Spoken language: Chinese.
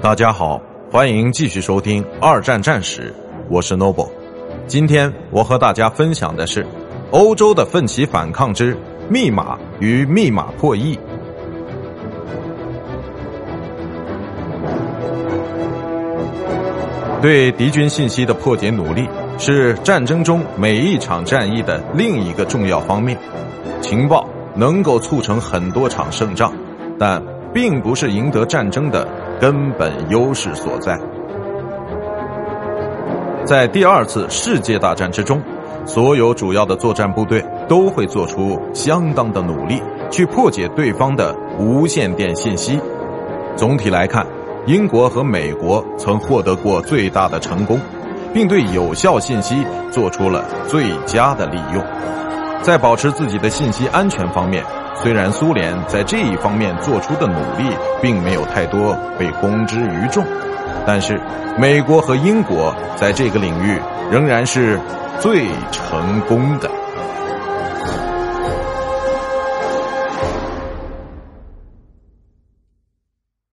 大家好，欢迎继续收听《二战战史》，我是 Noble。今天我和大家分享的是欧洲的奋起反抗之密码与密码破译。对敌军信息的破解努力是战争中每一场战役的另一个重要方面。情报能够促成很多场胜仗，但并不是赢得战争的根本优势所在。在第二次世界大战之中，所有主要的作战部队都会做出相当的努力去破解对方的无线电信息。总体来看。英国和美国曾获得过最大的成功，并对有效信息做出了最佳的利用。在保持自己的信息安全方面，虽然苏联在这一方面做出的努力并没有太多被公之于众，但是美国和英国在这个领域仍然是最成功的。